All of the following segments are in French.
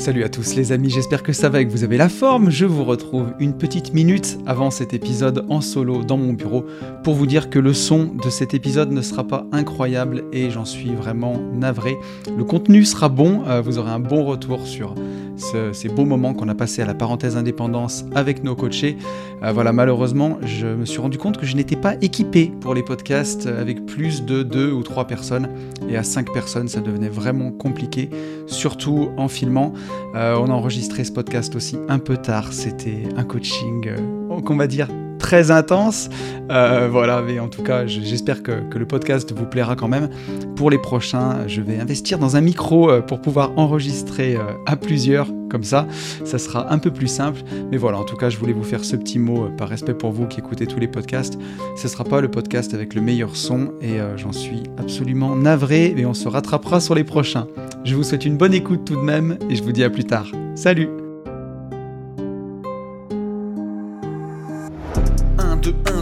Salut à tous les amis, j'espère que ça va et que vous avez la forme. Je vous retrouve une petite minute avant cet épisode en solo dans mon bureau pour vous dire que le son de cet épisode ne sera pas incroyable et j'en suis vraiment navré. Le contenu sera bon, euh, vous aurez un bon retour sur ces beaux moments qu'on a passés à la parenthèse indépendance avec nos coachés. Euh, voilà, malheureusement, je me suis rendu compte que je n'étais pas équipé pour les podcasts avec plus de deux ou trois personnes et à cinq personnes, ça devenait vraiment compliqué, surtout en filmant. Euh, on a enregistré ce podcast aussi un peu tard. C'était un coaching, euh, qu'on va dire, très intense. Euh, voilà, mais en tout cas, j'espère que, le podcast vous plaira quand même. Pour les prochains, je vais investir dans un micro pour pouvoir enregistrer à plusieurs, comme ça, ça sera un peu plus simple. Mais voilà, en tout cas, je voulais vous faire ce petit mot par respect pour vous qui écoutez tous les podcasts. Ce ne sera pas le podcast avec le meilleur son et j'en suis absolument navré, mais on se rattrapera sur les prochains. Je vous souhaite une bonne écoute tout de même et je vous dis à plus tard. Salut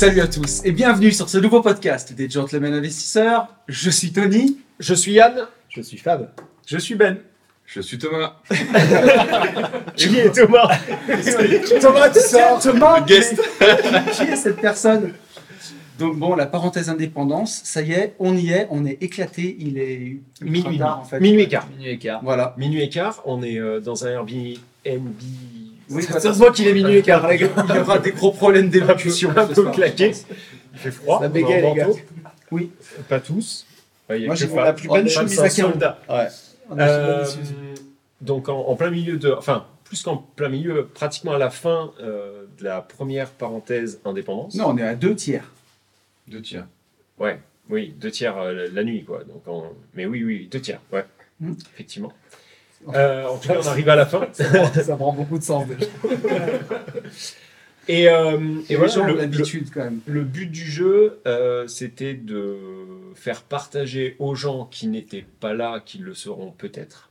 Salut à tous et bienvenue sur ce nouveau podcast des Gentlemen Investisseurs. Je suis Tony. Je suis Yann. Je suis Fab. Je suis Ben. Je suis Thomas. Qui est Thomas? Thomas, tu sors Thomas Guest. Qui est cette personne? Donc bon, la parenthèse indépendance, ça y est, on y est, on est éclaté, il est Minuit. tard en fait. Minuit et quart. Minuit et quart. Voilà. Minuit et quart, on est euh, dans un Airbnb. Oui, ça se voit qu'il est minuit les gars. Il y aura des gros problèmes d'évacuation. Un peu claqué. Il fait froid. Est bégaye, les gars. Oui. Pas tous. Il y a Moi, que j'ai la plus belle Fab, chemise à soldat. Ouais. Euh, donc en, en plein milieu de, enfin plus qu'en plein milieu, pratiquement à la fin euh, de la première parenthèse indépendance. Non, on est à deux tiers. Deux tiers. Ouais, oui, deux tiers euh, la nuit quoi. Donc en- mais oui, oui, deux tiers, ouais, Mm. effectivement. Euh, en tout cas, on arrive à la fin. Ça prend beaucoup de sens déjà. Et, euh, et Et voilà, le, le- quand même. le but du jeu, euh, c'était de faire partager aux gens qui n'étaient pas là, qui le seront peut-être,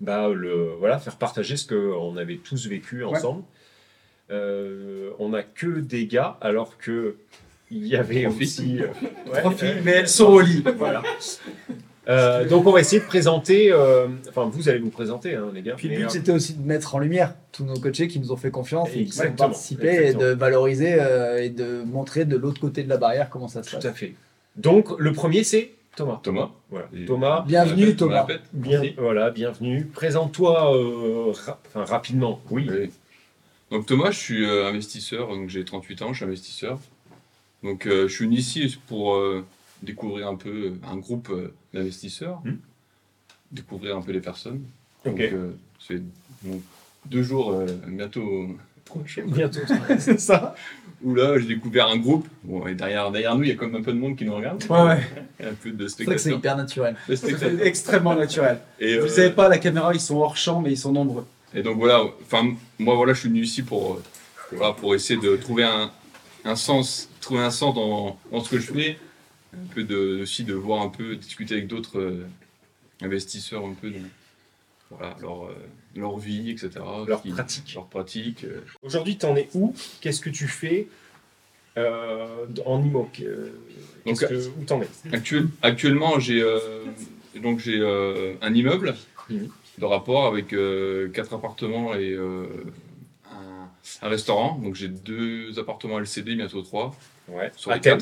bah, le, voilà, faire partager ce qu'on avait tous vécu ensemble. Euh, on n'a que des gars, alors que il y avait aussi. Profil, euh, mais elles sont au lit. voilà. Euh, donc on va essayer de présenter, euh, enfin vous allez vous présenter hein, les gars. Puis le but euh, c'était aussi de mettre en lumière tous nos coachés qui nous ont fait confiance et qui ont participé exactement. et de valoriser euh, et de montrer de l'autre côté de la barrière comment ça se tout passe. à fait. Donc le premier c'est Thomas. Thomas. Voilà. Thomas. Bienvenue, répète, Thomas. Bien, voilà, bienvenue. Présente-toi euh, ra- enfin, rapidement. Oui. Oui. Donc Thomas, je suis euh, investisseur, donc j'ai 38 ans, je suis investisseur. Donc euh, je suis venu ici pour euh, découvrir un peu un groupe euh, d'investisseurs, Hmm. découvrir un peu les personnes. Donc euh, c'est deux jours euh, bientôt Bientôt. C'est ça où là j'ai découvert un groupe. Bon, et derrière, derrière nous, il y a quand même un peu de monde qui nous regarde. Ouais, ouais. Il y a un peu de C'est vrai que c'est spectateurs. hyper naturel. C'est spectateurs. extrêmement naturel. Et, Vous euh, savez pas, la caméra, ils sont hors champ, mais ils sont nombreux. Et donc voilà, enfin moi voilà, je suis venu ici pour euh, voilà, pour essayer de trouver un, un sens, trouver un sens dans, dans ce que je fais, un peu de aussi de voir un peu, discuter avec d'autres euh, investisseurs un peu de voilà leur euh, leur vie, etc. Leur Qui- pratique. Leur pratique. euh. Aujourd'hui, t'en es où? Qu'est-ce que tu fais euh, en IMO Euh, Donc, que- Où t'en es? Actuel- actuellement, j'ai euh, donc j'ai euh, un immeuble de rapport avec euh, quatre appartements et euh, un, un restaurant. Donc j'ai deux appartements LCD, bientôt trois. Ouais. Sur. À thème,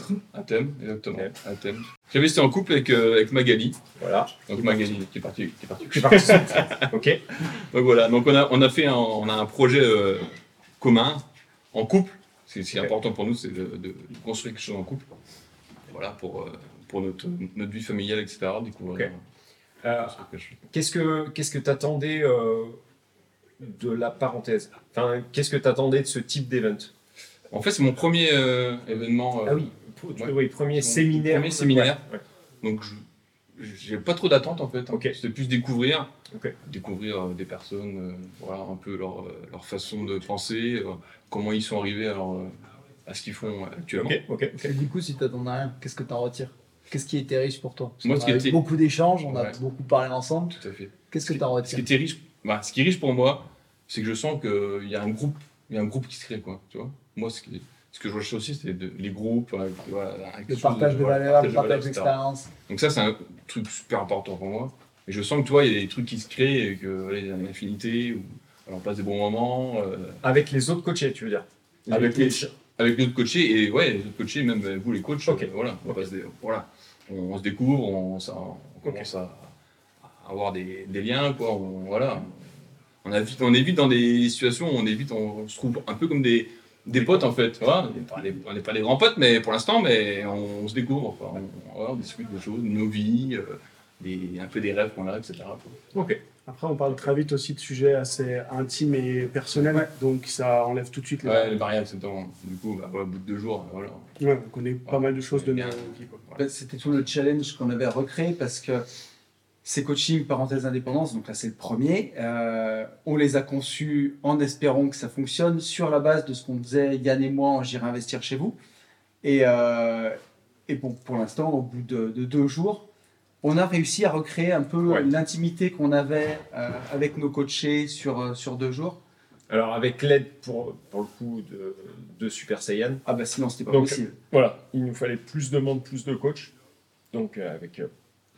exactement. À thème. J'avais été en couple avec, euh, avec Magali. Voilà. Donc Magali qui est partie. Qui est partie. Tu es parti. ok. Donc voilà. Donc on a, on a fait un, on a un projet euh, commun en couple. C'est c'est Ok. important pour nous, c'est de, de construire quelque chose en couple. Voilà pour euh, pour notre, notre vie familiale, etc. Découvrir. Ok. Construire quelque chose. qu'est-ce que qu'est-ce que t'attendais de la parenthèse? Enfin, qu'est-ce que t'attendais de ce type d'event? En fait, c'est mon premier euh, événement. euh, Ah oui. Pour- Ouais. oui, premier Mon séminaire. premier séminaire. Ouais. Donc je, j'ai pas trop d'attente en fait. hein. Ok. C'était plus découvrir, Ok. découvrir euh, des personnes, euh, voilà, un peu leur, leur façon de penser, euh, comment ils sont arrivés à, leur, euh, à ce qu'ils font actuellement. Ok, ok, ok. Et du coup, si tu n'attendais rien, qu'est-ce que tu en retires? Qu'est-ce qui était riche pour toi? Parce Moi, ce qui a eu était- beaucoup d'échanges, on a beaucoup parlé ensemble. Tout à fait. Qu'est-ce que Ce tu en Ce retires? qui était riche, bah, ce qui est riche pour moi, c'est que je sens qu'il y a un groupe, il y a un groupe qui se crée, quoi. Tu vois Moi, ce, qui- ce que je recherche aussi, c'est les groupes, euh, voilà, Le chose partage de valeurs, le partage d'expérience. Donc ça, c'est un truc super important pour moi. Et je sens que, tu vois, il y a des trucs qui se créent et que voilà, il y a une affinité, ou alors on passe des bons moments, euh, Avec les autres coachés, tu veux dire? Avec les- avec d'autres coachés, et ouais, les autres coachés, même vous les coachs, euh, voilà, on, passe des- voilà, on, on se découvre, on, ça- on commence à, à avoir des, des liens, quoi, on, voilà. On, a vite- on est vite dans des situations où on est vite, on, se trouve un peu comme des, des potes en fait, voilà. on n'est pas, des- des grands potes, mais pour l'instant, mais on, se découvre, quoi. on, voilà, on discute des choses, de nos vies, euh, des, un peu des rêves qu'on a, etc. quoi. Ok. Après, on parle très vite aussi de sujets assez intimes et personnels, donc ça enlève tout de suite les Ouais, les mariages, c'est temps. Du coup, bah, au bout de deux jours, voilà. Ouais, on connaît pas mal de choses de Bien. Bah, C'était tout le challenge qu'on avait recréé parce que ces coachings parenthèse indépendance, donc là c'est le premier, euh, on les a conçus en espérant que ça fonctionne sur la base de ce qu'on faisait Yann et moi en J'irai investir chez vous. Et, euh, et bon, pour l'instant, au bout de, de deux jours, on a réussi à recréer un peu Ouais. l'intimité qu'on avait euh, avec nos coachés sur, sur deux jours. Alors, avec l'aide, pour, pour le coup, de, de Super Saiyan, Ah bah sinon c'était pas Donc, possible. voilà, il nous fallait plus de monde, plus de coachs. Donc, avec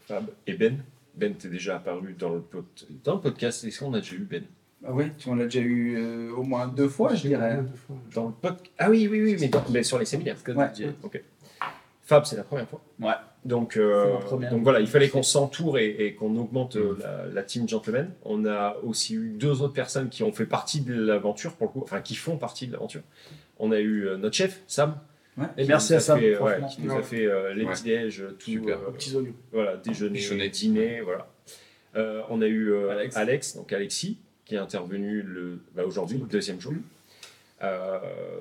Fab et Ben. Ben, t'es déjà apparu dans le, pod- dans le podcast. Est-ce qu'on a déjà eu Ben? Ah tu- on l'a déjà eu euh, au moins deux fois, je dirais. Deux fois. Dans le podcast Ah oui, oui, oui, mais, dans- mais sur les séminaires. Ouais. Ok. Fab, c'est la première fois. Ouais. Donc, euh, C'est la première. donc voilà, il fallait qu'on s'entoure et, et qu'on augmente euh, la, la team gentleman. On a aussi eu deux autres personnes qui ont fait partie de l'aventure, pour le coup, enfin qui font partie de l'aventure. On a eu notre chef, Sam. Ouais. Et merci à Sam, fait, ouais, qui nous a fait euh, les Ouais. petits-déj, tout, Super. euh, petits oignons. voilà, déjeuner, dîner, voilà. Euh, on a eu euh, Alex. Alex. donc Alexis, qui est intervenu le, bah, aujourd'hui, le deuxième jour. Euh,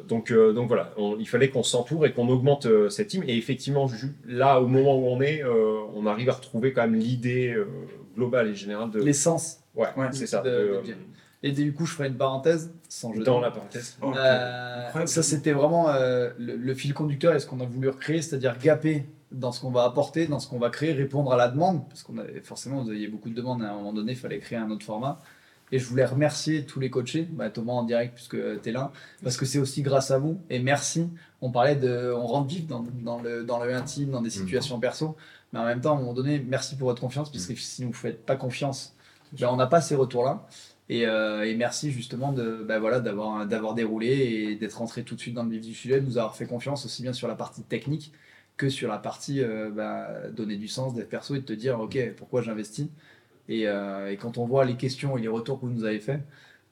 donc, euh, donc voilà, on- il fallait qu'on s'entoure et qu'on augmente euh, cette team. Et effectivement, là, au moment où on est, euh, on arrive à retrouver quand même l'idée euh, globale et générale de. L'essence. Ouais, Ouais, c'est ça. de- de, de Jay. Et du coup, je ferai une parenthèse, sans jeu dans la parenthèse. Euh, ça, c'était vraiment euh, le, le fil conducteur et ce qu'on a voulu recréer, c'est-à-dire gaper dans ce qu'on va apporter, dans ce qu'on va créer, répondre à la demande, parce qu'on avait forcément, vous aviez beaucoup de demandes, et à un moment donné, il fallait créer un autre format. Et je voulais remercier tous les coachés, bah, Thomas en direct puisque tu es là, parce que c'est aussi grâce à vous. Et merci. On parlait de, on rentre vite dans, dans le, dans le intime, dans des situations perso, mais en même temps, à un moment donné, merci pour votre confiance, parce que si vous ne faites pas confiance, ben, on n'a pas ces retours-là. Et, euh, et merci justement de, ben voilà, d'avoir, d'avoir déroulé et d'être rentré tout de suite dans le vif du sujet, de nous avoir fait confiance aussi bien sur la partie technique que sur la partie euh, ben, donner du sens, d'être perso et de te dire ok pourquoi j'investis? Et, euh, et quand on voit les questions et les retours que vous nous avez faits,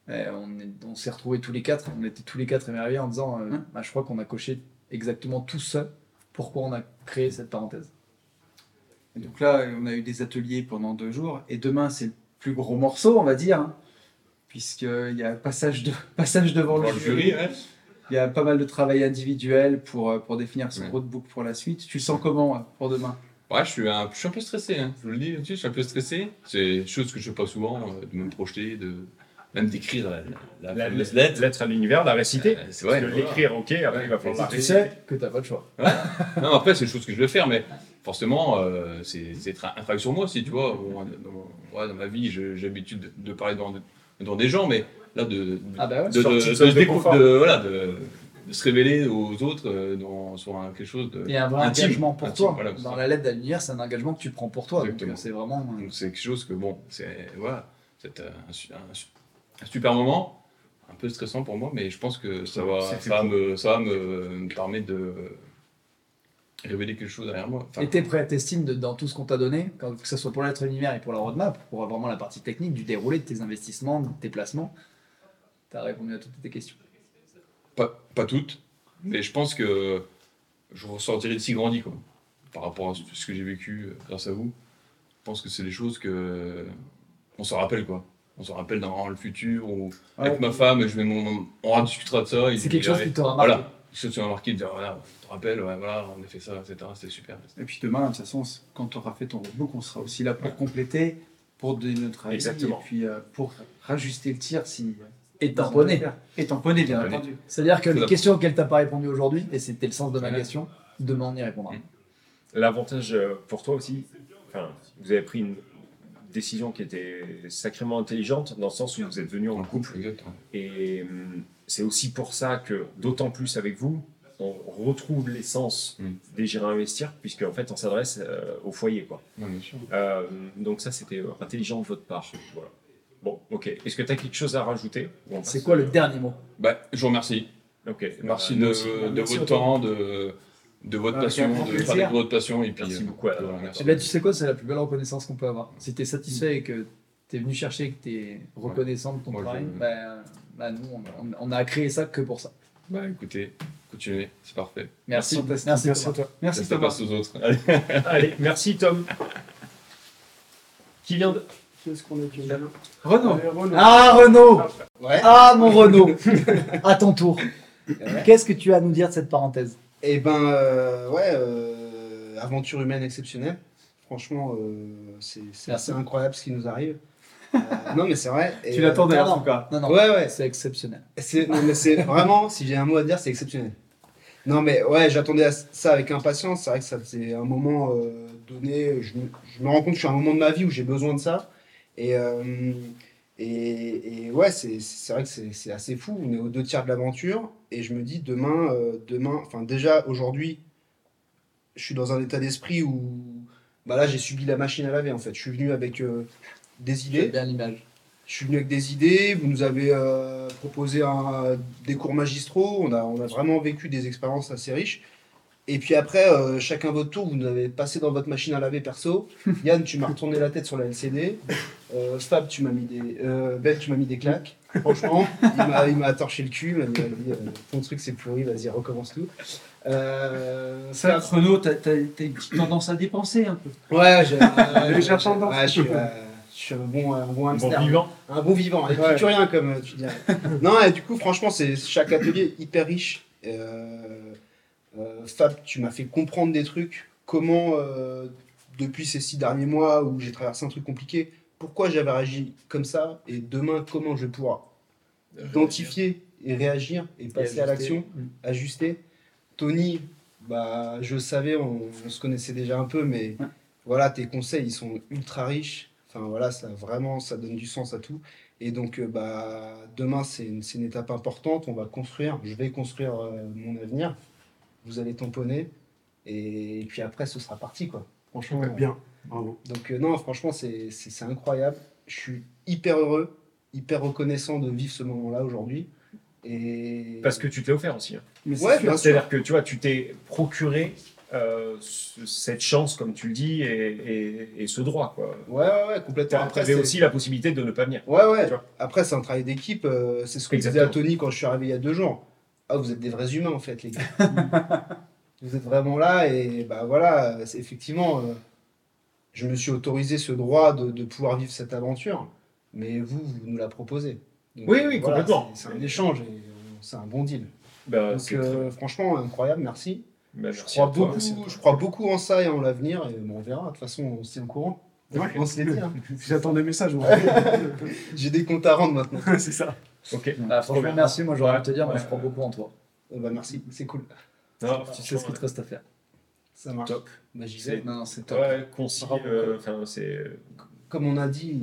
on, est- on s'est retrouvés tous les quatre, on était tous les quatre émerveillés en disant Ouais. bah, je crois qu'on a coché exactement tout ça pourquoi on a créé cette parenthèse. Et donc là, on a eu des ateliers pendant deux jours, et demain, c'est le plus gros morceau, on va dire, hein, puisqu'il y a passage, de, passage devant Dans le, jury. jury, ouais. Il y a pas mal de travail individuel pour, euh, pour définir son Ouais. roadbook pour la suite. Tu le sens comment euh, pour demain? Ouais, je suis un, je suis un peu stressé, hein. je vous le dis, je suis un peu stressé. C'est une chose que je fais pas souvent, euh, de me projeter, de même d'écrire la, la, La fameuse lettre, lettre. à l'univers, la réciter. Euh, c'est vrai. de l'écrire, ok, après il va falloir la tu sais que t'as pas de choix. Non, après, c'est une chose que je vais faire, mais forcément, euh, c'est un travail sur moi aussi, tu vois. Dans, ouais, dans ma vie, je- j'ai l'habitude de, de parler devant, devant des gens, mais là, de, de, se révéler aux autres euh, dans, sur un- quelque chose de. A un vrai Intime. engagement pour Intime, toi. voilà, Dans ça. la lettre d'Alunir, c'est un engagement que tu prends pour toi. Euh, c'est vraiment. euh, c'est quelque chose que, bon, c'est voilà, c'est un, su- un su- un super moment, un peu stressant pour moi, mais je pense que ça va, ça va, me, ça va me, me permettre de révéler quelque chose derrière moi. Enfin, Et t'es prêt, t'estimes de- dans tout ce qu'on t'a donné, que ce soit pour la lettre univers et pour la roadmap, pour vraiment la partie technique, du déroulé de tes investissements, de tes placements, t'as répondu à toutes tes questions. pas, pas toutes, mais je pense que je ressortirai d'ici grandi, quoi, par rapport à ce que j'ai vécu euh, grâce à vous. Je pense que c'est des choses que on s'en rappelle, quoi. On s'en rappelle dans le futur, ou avec ma femme, je vais, on, discutera de ça. C'est quelque chose qui t'aura marqué. Voilà, ceux qui ont marqué, de dire, voilà, tu te rappelles, ouais, voilà, on a fait ça, etc. C'était super. Et puis demain, de toute façon, quand tu auras fait ton roadbook, on sera aussi là pour compléter, pour donner notre avis, Exactement. et puis euh, pour rajuster le tir si. Et tamponner. Et tamponner, bien entendu. C'est-à-dire que les questions auxquelles tu n'as pas répondu aujourd'hui, et c'était le sens de ma question, demain on y répondra. Mm. L'avantage euh, pour toi aussi, enfin, vous avez pris une décision qui était sacrément intelligente dans le sens où vous êtes venu en couple. Exactement. Et hum, c'est aussi pour ça que, d'autant plus avec vous, on retrouve l'essence Mm. des J'irai investir, puisque en fait on s'adresse euh, au foyer. Quoi. Euh, donc ça c'était euh, intelligent de votre part. Voilà. Bon, ok. Est-ce que tu as quelque chose à rajouter? C'est quoi le dernier mot? Bah, je vous remercie. Ok. Merci Euh, de, nous aussi. de Merci votre temps, de, de votre passion, de votre passion. Et puis, Merci beaucoup, Alain. voilà, merci. Eh ben, tu sais quoi, c'est la plus belle reconnaissance qu'on peut avoir. Si tu es satisfait et que tu es venu chercher et que tu es reconnaissant de ton Moi, je- travail, ben, ben, nous, on, on- on a créé ça que pour ça. Bah, écoutez, continuez, c'est parfait. Merci. Merci, Merci Thomas. à toi. Merci Ça Thomas. passe aux autres. Allez, merci Tom. Qui vient de... Qu'est-ce qu'on Renaud. Ah, Renaud Ouais. Ah, mon Renaud À ton tour. Qu'est-ce que tu as à nous dire de cette parenthèse? Et ben, euh, ouais, euh, aventure humaine exceptionnelle. Franchement, euh, c'est Merci. assez incroyable ce qui nous arrive. Euh, non, mais c'est vrai. Et, Tu l'attendais en non. tout cas. Non, non, Ouais, ouais. c'est exceptionnel. Non, mais c'est vraiment, si j'ai un mot à dire, c'est exceptionnel. Non, mais ouais, j'attendais ça avec impatience. C'est vrai que ça faisait un moment euh, donné. Je me, je me rends compte que je suis à un moment de ma vie où j'ai besoin de ça. Et, euh, et, et ouais, c'est c'est vrai que c'est c'est assez fou. On est aux deux tiers de l'aventure. Et je me dis, demain, euh, demain enfin, déjà aujourd'hui, je suis dans un état d'esprit où bah là, j'ai subi la machine à laver en fait. Je suis venu avec euh, des idées. bien l'image. Je suis venu avec des idées, vous nous avez euh, proposé un- des cours magistraux, on a, on a vraiment vécu des expériences assez riches. Et puis après, euh, chacun votre tour, vous nous avez passé dans votre machine à laver perso. Yann, tu m'as retourné la tête sur la LCD. Euh, Fab, tu m'as mis des. Euh, ben, tu m'as mis des claques. Franchement, il m'a- torché le cul. Il m'a dit, euh, ton truc c'est pourri, vas-y, recommence tout. Euh, Ça, Renaud, t'as une petite tendance à dépenser un peu. Ouais, j'ai. euh, Légère j'ai- tendance. ouais, je suis, euh, suis un bon, un bon vivant. Un bon vivant, épicurien comme euh, tu dis. non, et du coup, franchement, c'est chaque atelier hyper riche. Euh, euh, Fab, tu m'as fait comprendre des trucs. Comment, euh, depuis ces six derniers mois où j'ai traversé un truc compliqué, pourquoi j'avais réagi comme ça et demain, comment je vais pouvoir identifier et réagir et passer à l'action, ajuster. Tony, bah, je le savais, on, on se connaissait déjà un peu, mais Ouais. voilà, tes conseils, ils sont ultra riches. Enfin voilà, ça vraiment, ça donne du sens à tout. Et donc, euh, bah, demain, c'est une, étape importante. On va construire, je vais construire euh, mon avenir. Vous allez tamponner. Et, puis après, ce sera parti, quoi. Franchement. Ouais, bien. Bravo. Donc, euh, non, franchement, c'est incroyable. Je suis hyper heureux, hyper reconnaissant de vivre ce moment-là aujourd'hui. Et... Parce que tu t'es offert aussi. hein. Ouais. C'est-à-dire que tu vois, tu t'es procuré euh, ce- cette chance, comme tu le dis, et, et- et ce droit. quoi. Ouais, ouais, ouais, complètement. Après, aussi la possibilité de ne pas venir. Ouais, ouais. Après, c'est un travail d'équipe. euh, c'est ce que je disais Exactement. à Tony quand je suis arrivé il y a deux jours. Ah, vous êtes des vrais humains, en fait, les gars. vous êtes vraiment là et bah voilà, effectivement, euh, je me suis autorisé ce droit de, de pouvoir vivre cette aventure, mais vous, vous nous la proposez. Donc, Oui, oui, voilà, complètement. C'est un échange et c'est un bon deal. Bah, Donc, franchement, incroyable, merci. Bah, Je crois, toi. beaucoup, je crois beaucoup en ça et en l'avenir et bon, on verra. De toute façon, on se tient au courant. Ouais. On se les dit. hein. J'attends des messages. J'ai des comptes à rendre maintenant. c'est ça. Ok. Bah, franchement, merci. Moi, j'aurais Ouais, à te dire, moi, ouais. je crois beaucoup en toi. Euh, bah, merci, c'est cool. Non, Tu sais ce qu'il te reste à faire. Ça marche. Top. Bah, j'y C'est- vais. Non, c'est top. Ouais, concis. Euh, Enfin, c'est. Comme on a dit,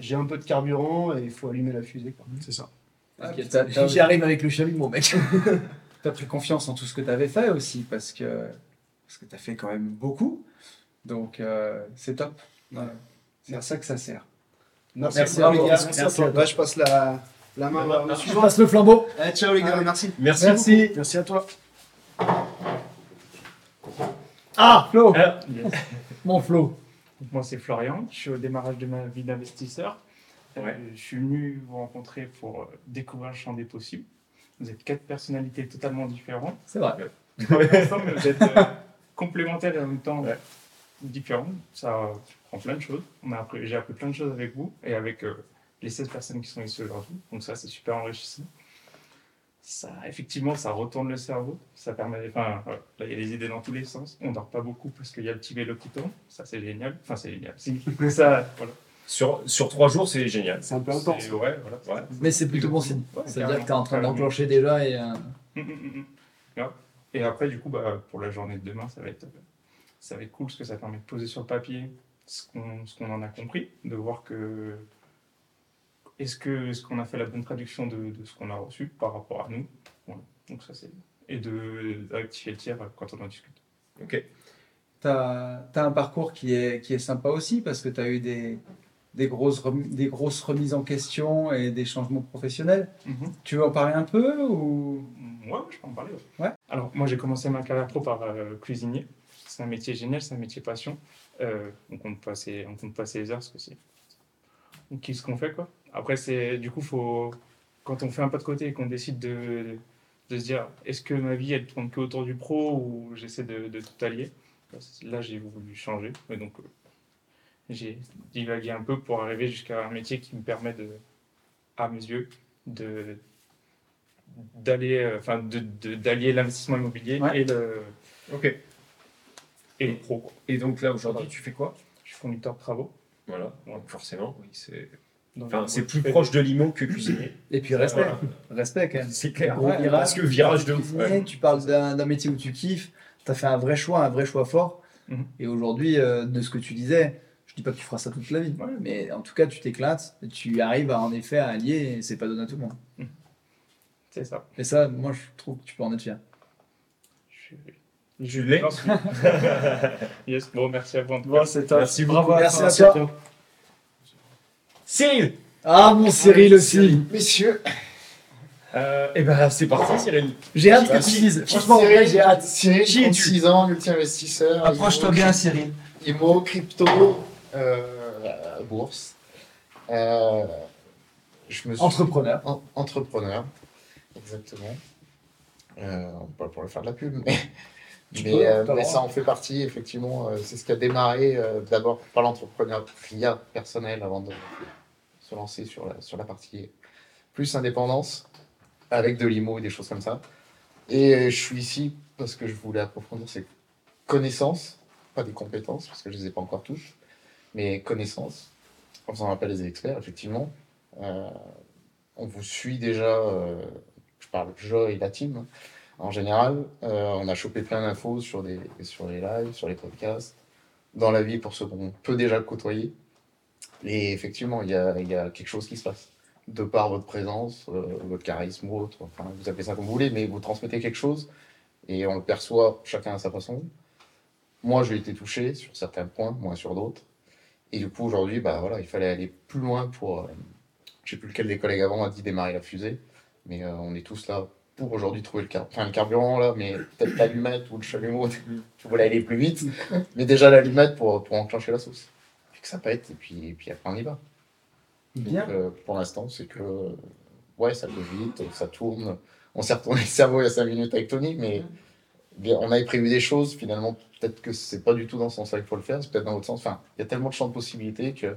j'ai- un peu de carburant et il faut allumer la fusée. C'est ça. Ah, J'y arrive avec le chalumeau, mec. T'as pris confiance en tout ce que t'avais fait aussi, parce que, parce que t'as fait quand même beaucoup. Donc, euh, c'est top. Voilà. C'est à ça que ça sert. Merci, Merci à vous. les gars. Merci à toi. Bah, je passe la, la main La main. au Je suivant. passe le flambeau. Allez, ciao les gars, merci. Merci. Merci. Merci à toi. Ah, Flo. Ah, Mon Flo. Moi, c'est Florian. Je suis au démarrage de ma vie d'investisseur. Euh, je suis venu vous rencontrer pour euh, découvrir le champ des possibles. Vous êtes quatre personnalités totalement différentes. C'est vrai. Ensemble, vous êtes euh, complémentaires et en même temps Ouais. différentes. Ça euh, prend plein de choses. J'ai appris plein de choses avec vous et avec euh, les 16 personnes qui sont ici aujourd'hui. Donc ça, c'est super enrichissant. ça, effectivement, ça retourne le cerveau. Ça permet, enfin, voilà. là, il y a des idées dans tous les sens. On dort pas beaucoup parce qu'il y a le petit vélo qui tourne. Ça, c'est génial. Enfin, c'est génial. Ça, voilà. Sur, sur trois jours, c'est génial. C'est un peu intense. C'est- Ouais, voilà. Ouais. Mais c'est plutôt bon signe. Ouais, C'est-à-dire que tu es en train d'enclencher déjà et. euh, Hum, hum, hum. Et après, du coup, bah, pour la journée de demain, ça va être, ça va être cool parce que ça permet de poser sur le papier ce qu'on ce qu'on en a compris, de voir que est-ce qu'on a fait la bonne traduction de, de ce qu'on a reçu par rapport à nous. Voilà. Donc ça c'est et de de rectifier le tir quand on en discute. Ok. Tu as, un parcours qui est, qui est sympa aussi parce que tu as eu des, des, grosses remi- des grosses remises en question et des changements professionnels. Tu veux en parler un peu ou... Ouais, je peux en parler. Ouais. Alors, moi, j'ai commencé ma carrière pro par euh, cuisinier. C'est un métier génial, c'est un métier passion. Euh, on compte pas ses, on compte pas ses heures, parce que c'est. On kiffe ce qu'on fait, quoi? Après, c'est du coup, faut quand on fait un pas de côté et qu'on décide de, de se dire, est-ce que ma vie, elle tourne que autour du pro ou j'essaie de, de tout allier Là, j'ai voulu changer. Et donc, euh, j'ai divagué un peu pour arriver jusqu'à un métier qui me permet de, à mes yeux, de d'aller euh, enfin de- de- d'allier l'investissement immobilier Ouais. et le Ok. et le pro. Et donc là, aujourd'hui, tu fais quoi? Je suis conducteur de travaux Voilà. Donc forcément, oui, c'est. Donc, Enfin, c'est plus proche de l'IMO que cuisinier. Et puis respect. Voilà. Respect quand même. C'est clair. Gros Ouais, virage. parce que virage de ouf. Cuisinier, ouais. Tu parles d'un d'un métier où tu kiffes, tu as fait un vrai choix, un vrai choix fort. Mhm. Et aujourd'hui, euh, de ce que tu disais, dis pas que tu feras ça toute la vie, Ouais. mais en tout cas, tu t'éclates, et tu arrives à, en effet à allier, et c'est pas donné à tout le monde. c'est ça. Et ça, moi, je trouve que tu peux en être fier. Je, j'en suis. yes, bon, merci à vous. en tout cas. Bon, c'est top. Merci Bravo à Merci toi. à toi. Cyril Ah, mon Cyril aussi. Messieurs, euh, Eh ben, c'est parti, Cyril. J'ai hâte que tu dises. Franchement, en vrai, j'ai hâte. Cyril, Qui es-tu? 36 ans, multi-investisseur. Approche-toi bien, Cyril. IMO, crypto, bourse. Euh, je me suis... Entrepreneur. En- entrepreneur, exactement. Euh, pas pour le faire de la pub, mais, mais, peux, euh, ça en fait partie, effectivement. euh, c'est ce qui a démarré euh, d'abord par l'entrepreneuriat personnel avant de se lancer sur la, sur la partie plus indépendance, avec de l'IMO et des choses comme ça. Et je suis ici parce que je voulais approfondir ces connaissances, pas des compétences, parce que je ne les ai pas encore toutes, mais connaissances, en faisant appel des experts, effectivement. Euh, on vous suit déjà, euh, je parle je et la team, en général. Euh, on a chopé plein d'infos sur, sur les lives, sur les podcasts, dans la vie pour ceux qu'on peut déjà côtoyer. Et effectivement, il y a, y a quelque chose qui se passe. De par votre présence, votre charisme ou autre, vous appelez ça comme vous voulez, mais vous transmettez quelque chose et on le perçoit chacun à sa façon. Moi, j'ai été touché sur certains points, moins sur d'autres. Et du coup, aujourd'hui, bah, voilà, il fallait aller plus loin pour. euh, je sais plus lequel des collègues avant a dit démarrer la fusée, mais euh, on est tous là pour aujourd'hui trouver le, car... enfin, le carburant, là, mais peut-être l'allumette ou le chalumeau, tu voulais aller plus vite, mais déjà l'allumette pour, pour enclencher la sauce. Puis que ça pète, et puis, et puis après on y va. Bien. Donc, euh, pour l'instant, c'est que ouais, ça peut vite, ça tourne. On s'est retourné le cerveau il y a 5 minutes avec Tony, mais on avait prévu des choses. Finalement, peut-être que c'est pas du tout dans ce sens-là qu'il faut le faire, c'est peut-être dans l'autre sens. Enfin, il y a tellement de champs de possibilités que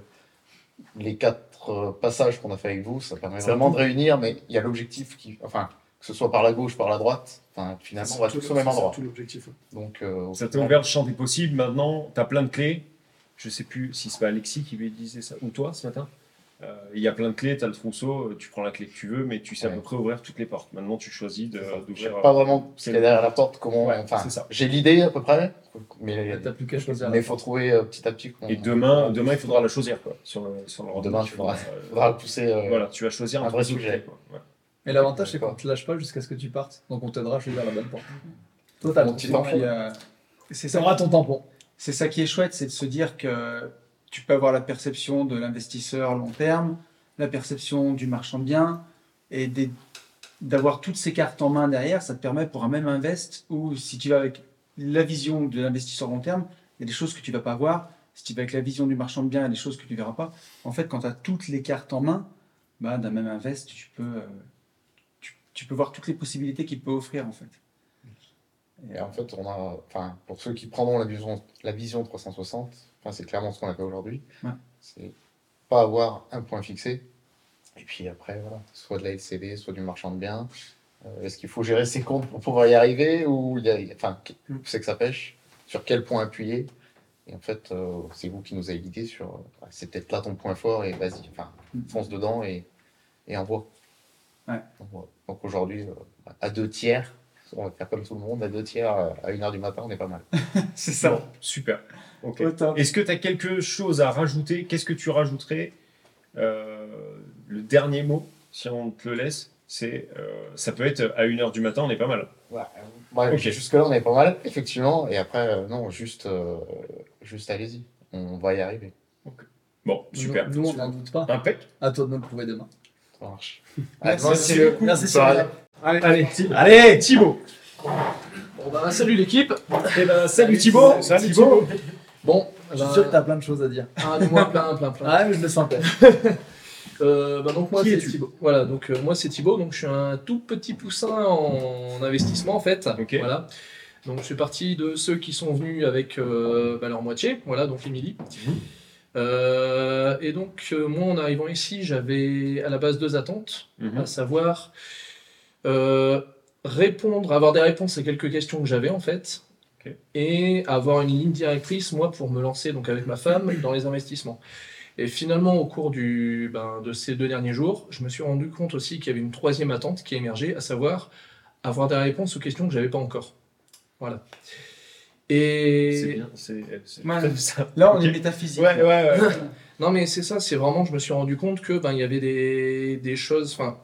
les quatre euh, passages qu'on a fait avec vous, ça permet vraiment tout. de réunir, mais il y a l'objectif qui. Enfin, que ce soit par la gauche, par la droite, enfin, finalement, on va tous tout- au même endroit. tout l'objectif. Donc, euh, Ça t'a ouvert le champ des possibles. Maintenant, tu as plein de clés. Je sais plus si c'est pas Alexis qui lui disait ça, ou toi ce matin. Euh, Il y a plein de clés, tu as le trousseau, euh, tu prends la clé que tu veux, mais tu sais à peu près ouvrir toutes les portes. Maintenant, tu choisis de- Je sais d'ouvrir. pas vraiment ce qu'il y a derrière la porte, comment. Ouais, enfin, j'ai l'idée à peu près, mais T'as plus qu'à choisir. mais il faut trouver euh, petit à petit. comment- Et demain, demain, il faudra la choisir quoi. Sur le, sur le Demain, il faudra- euh, faudra le pousser. euh, Voilà, tu vas choisir un un vrai sujet. quoi. Ouais. Et l'avantage, c'est qu'on D'accord. te lâche pas jusqu'à ce que tu partes. Donc on t'aidera à choisir la bonne porte. Mon ton petit tampon. euh, c'est ça, ton tampon. c'est ça qui est chouette, c'est de se dire que tu peux avoir la perception de l'investisseur long terme, la perception du marchand de biens, et d'avoir toutes ces cartes en main derrière, ça te permet pour un même invest, ou si tu vas avec la vision de l'investisseur long terme, il y a des choses que tu vas pas voir. Si tu vas avec la vision du marchand de biens, il y a des choses que tu verras pas. En fait, quand tu as toutes les cartes en main, bah, d'un même invest, tu peux, euh, tu peux voir toutes les possibilités qu'il peut offrir, en fait. Et en fait, on a, enfin, pour ceux qui prendront la vision, la vision 360, enfin, c'est clairement ce qu'on a fait aujourd'hui. Ouais. C'est pas avoir un point fixé. Et puis après, voilà, soit de la LCD, soit du marchand de biens, Euh, Est-ce qu'il faut gérer ses comptes pour pouvoir y arriver ou il y a, enfin, où c'est que ça pêche Sur quel point appuyer? Et en fait, euh, c'est vous qui nous avez guidé sur. euh, c'est peut-être là ton point fort et vas-y, enfin, fonce dedans et, et envoie. Ouais. Donc, aujourd'hui, à deux tiers, on va faire comme tout le monde, à deux tiers, euh, à une heure du matin, on est pas mal. C'est ça. super. Est-ce que tu as quelque chose à rajouter? Qu'est-ce que tu rajouterais Euh, Le dernier mot, si on te le laisse, c'est euh, ça peut être à 1h du matin, on est pas mal. Ouais, ouais, Ok. Jusque-là, on est pas mal, effectivement. Et après, euh, non, juste, euh, juste allez-y. On va y arriver. Bon, super. Nous, on n'en doute pas. Impec. À toi de nous le prouver demain. Ça marche. Merci. Allez, Allez, allez Thibaut. Bon bah salut l'équipe. Eh ben, salut Thibaut. Salut, Thibaut. Bon, Je suis bah, sûr que t'as plein de choses à dire. ah, dis-moi plein, plein, plein. Ah, mais je le sentais. Euh, bah, donc moi Qui c'est es-tu Thibaut. Voilà, donc euh, moi c'est Thibaut, donc je suis un tout petit poussin en investissement en fait. Ok. Voilà. Donc je suis parti de ceux qui sont venus avec euh, bah, leur moitié, voilà, donc Émilie. Euh, et donc euh, moi en arrivant ici, j'avais à la base deux attentes, Mhm. à savoir euh, répondre, avoir des réponses à quelques questions que j'avais en fait, et avoir une ligne directrice moi pour me lancer donc avec ma femme dans les investissements. Et finalement, au cours du, ben, de ces deux derniers jours, je me suis rendu compte aussi qu'il y avait une troisième attente qui a émergé, à savoir avoir des réponses aux questions que j'avais pas encore. Voilà. Et C'est bien. C'est c'est Ouais. comme ça. Là, on est métaphysique. Ouais, ouais, ouais. non, mais c'est ça, c'est vraiment, je me suis rendu compte que ben il y avait des, des choses, enfin,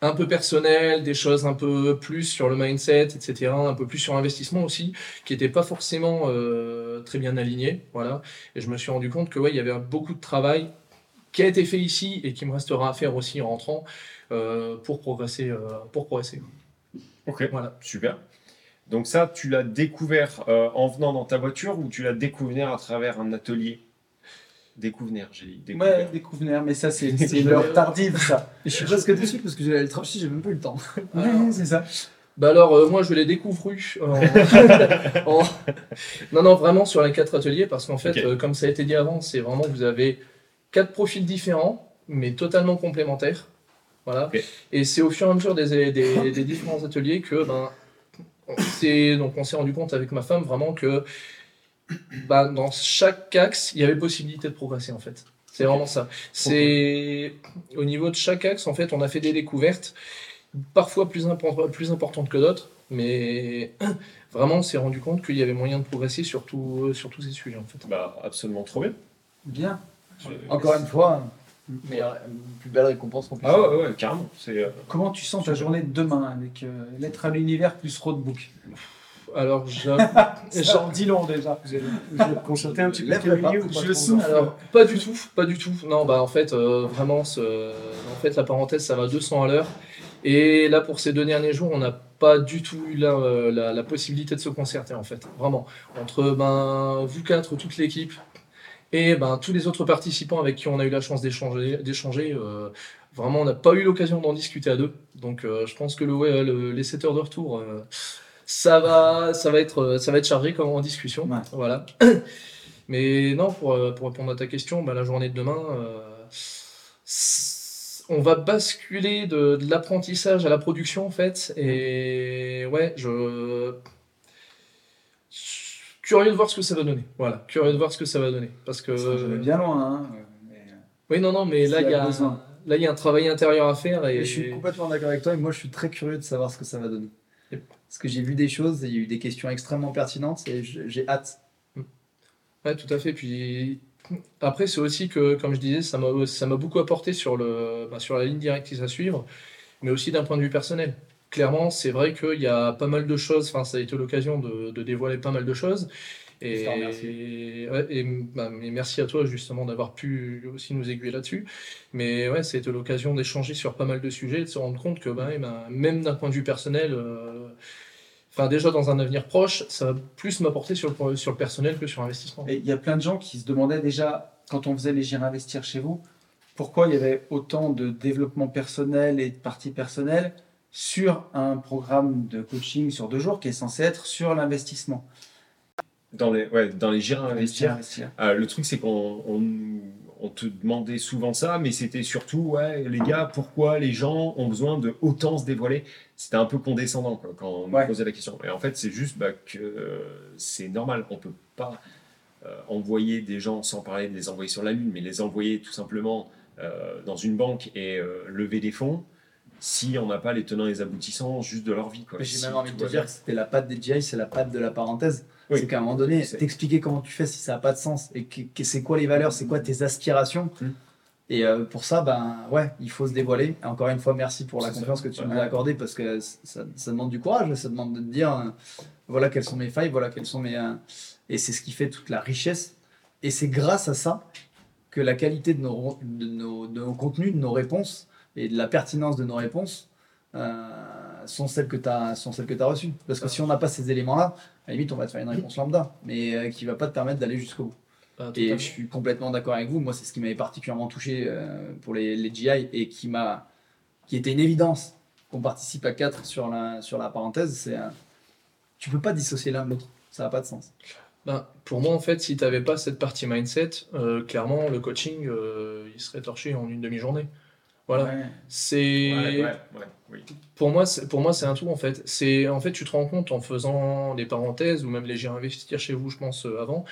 un peu personnelles, des choses un peu plus sur le mindset, etc., un peu plus sur l'investissement aussi, qui n'étaient pas forcément euh, très bien alignées, voilà. Et je me suis rendu compte que ouais, il y avait beaucoup de travail qui a été fait ici et qui me restera à faire aussi en rentrant euh, pour progresser, euh, pour progresser. Ok. Voilà. Super. Donc ça, tu l'as découvert euh, en venant dans ta voiture ou tu l'as découvert à travers un atelier? Découvert, j'ai dit. découvert. Ouais, découvert, mais ça, c'est l'heure tardive, ça. Je suis presque déçu parce que j'allais le trancher, j'ai même pas eu le temps. Ouais, c'est ça. Bah alors, euh, moi, je l'ai découvert en... en- Non, non, vraiment sur les quatre ateliers, parce qu'en fait, euh, comme ça a été dit avant, c'est vraiment, vous avez quatre profils différents, mais totalement complémentaires. Voilà. Et c'est au fur et à mesure des, des- des différents ateliers que, ben, s'est donc on s'est rendu compte avec ma femme vraiment que ben, dans chaque axe, il y avait possibilité de progresser, en fait. C'est vraiment ça. C'est au niveau de chaque axe, en fait, on a fait des découvertes, parfois plus, impor- plus importantes que d'autres, mais vraiment, on s'est rendu compte qu'il y avait moyen de progresser sur, tout- sur tous ces sujets, en fait. Bah, absolument trop bien. Bien. Encore une fois, meilleure- une plus belle récompense qu'on puisse Ah ouais, avoir. ouais, ouais, carrément. C'est, euh, Comment tu sens ta journée de demain avec euh, Lettre à l'univers plus roadbook? Alors, j'avoue- Ça en dit long déjà. Vous avez, vous avez consulté un petit peu Lève pas. ou pas Je trop souffle. Alors, pas du tout, pas du tout. Non, bah en fait, euh, vraiment, ce- en fait, la parenthèse, ça va 200 à l'heure. Et là, pour ces deux derniers jours, on n'a pas du tout eu la, euh, la, la possibilité de se concerter, en fait. Vraiment. Entre ben, vous quatre, toute l'équipe, et ben, tous les autres participants avec qui on a eu la chance d'échanger, d'échanger euh, vraiment, on n'a pas eu l'occasion d'en discuter à deux. Donc, euh, je pense que le, ouais, le- les 7 heures de retour, euh, ça, va, ça, va être, ça va être chargé comme en discussion. Ouais. Voilà. Mais non, pour, pour répondre à ta question, bah, la journée de demain, on va basculer de, de l'apprentissage à la production en fait. Et ouais, je. Curieux de voir ce que ça va donner. Voilà, curieux de voir ce que ça va donner. Parce que. Ça va bien loin. Hein. euh, mais, Oui, non, non, mais là, il y, a besoin. là, il y a un travail intérieur à faire. Et, Et je suis complètement d'accord avec toi et moi je suis très curieux de savoir ce que ça va donner. Yep. Parce que j'ai vu des choses et il y a eu des questions extrêmement pertinentes et j'ai hâte. Ouais, tout à fait. Puis après, c'est aussi que, comme je disais, ça m'a ça m'a beaucoup apporté sur, le, bah, sur la ligne directrice à suivre, mais aussi d'un point de vue personnel. Clairement, c'est vrai qu'il y a pas mal de choses, enfin, ça a été l'occasion de, de dévoiler pas mal de choses. Et, ouais, et, bah, merci à toi justement d'avoir pu aussi nous aiguiller là-dessus. Mais ouais, ça a été l'occasion d'échanger sur pas mal de sujets et de se rendre compte que bah, bah, même d'un point de vue personnel, euh, enfin déjà dans un avenir proche, ça va plus m'apporter sur le, sur le personnel que sur l'investissement. Et il y a plein de gens qui se demandaient déjà, quand on faisait les J'irai investir chez vous, pourquoi il y avait autant de développement personnel et de partie personnelle sur un programme de coaching sur deux jours qui est censé être sur l'investissement. dans les, ouais, dans les investir. investir. Euh, le truc, c'est qu'on on te demandait souvent ça, mais c'était surtout, ouais, les gars, pourquoi les gens ont besoin de autant se dévoiler? C'était un peu condescendant quoi, quand on Ouais. me posait la question. Et en fait, c'est juste bah, que euh, c'est normal, on peut pas euh, envoyer des gens, sans parler de les envoyer sur la Lune, mais les envoyer tout simplement euh, dans une banque et lever des fonds si on n'a pas les tenants et les aboutissants juste de leur vie. quoi. J'ai Si même envie de te dire que c'était la patte des GI, c'est la patte de la parenthèse. Oui. C'est qu'à un moment donné, t'expliquer comment tu fais si ça n'a pas de sens et que, que c'est quoi les valeurs, c'est quoi tes aspirations. Mm. Et euh, pour ça, ben ouais, il faut se dévoiler. Et encore une fois, merci pour la ça. confiance que tu Ouais. nous as accordée parce que ça, ça demande du courage, ça demande de te dire euh, voilà quelles sont mes failles, voilà quelles sont mes. euh, et c'est ce qui fait toute la richesse. Et c'est grâce à ça que la qualité de nos, de nos, de nos contenus, de nos réponses et de la pertinence de nos réponses euh, sont celles que tu as, sont celles que as reçues. Parce que si on n'a pas ces éléments-là, à la limite, on va te faire une réponse lambda, mais euh, qui va pas te permettre d'aller jusqu'au bout. Bah, Et je suis complètement d'accord avec vous. Moi, c'est ce qui m'avait particulièrement touché euh, pour les, les GI et qui m'a, qui était une évidence qu'on participe à 4 sur la, sur la parenthèse. C'est, un- tu peux pas dissocier l'un de l'autre. Ça n'a pas de sens. Ben, pour moi, en fait, si tu n'avais pas cette partie mindset, euh, clairement, le coaching, euh, il serait torché en une demi-journée. Voilà. Ouais. C'est Ouais, ouais, ouais, oui. pour moi, c'est- pour moi, c'est un tout en fait. C'est en fait, tu te rends compte en faisant des parenthèses ou même les gérer investir chez vous, je pense euh, avant,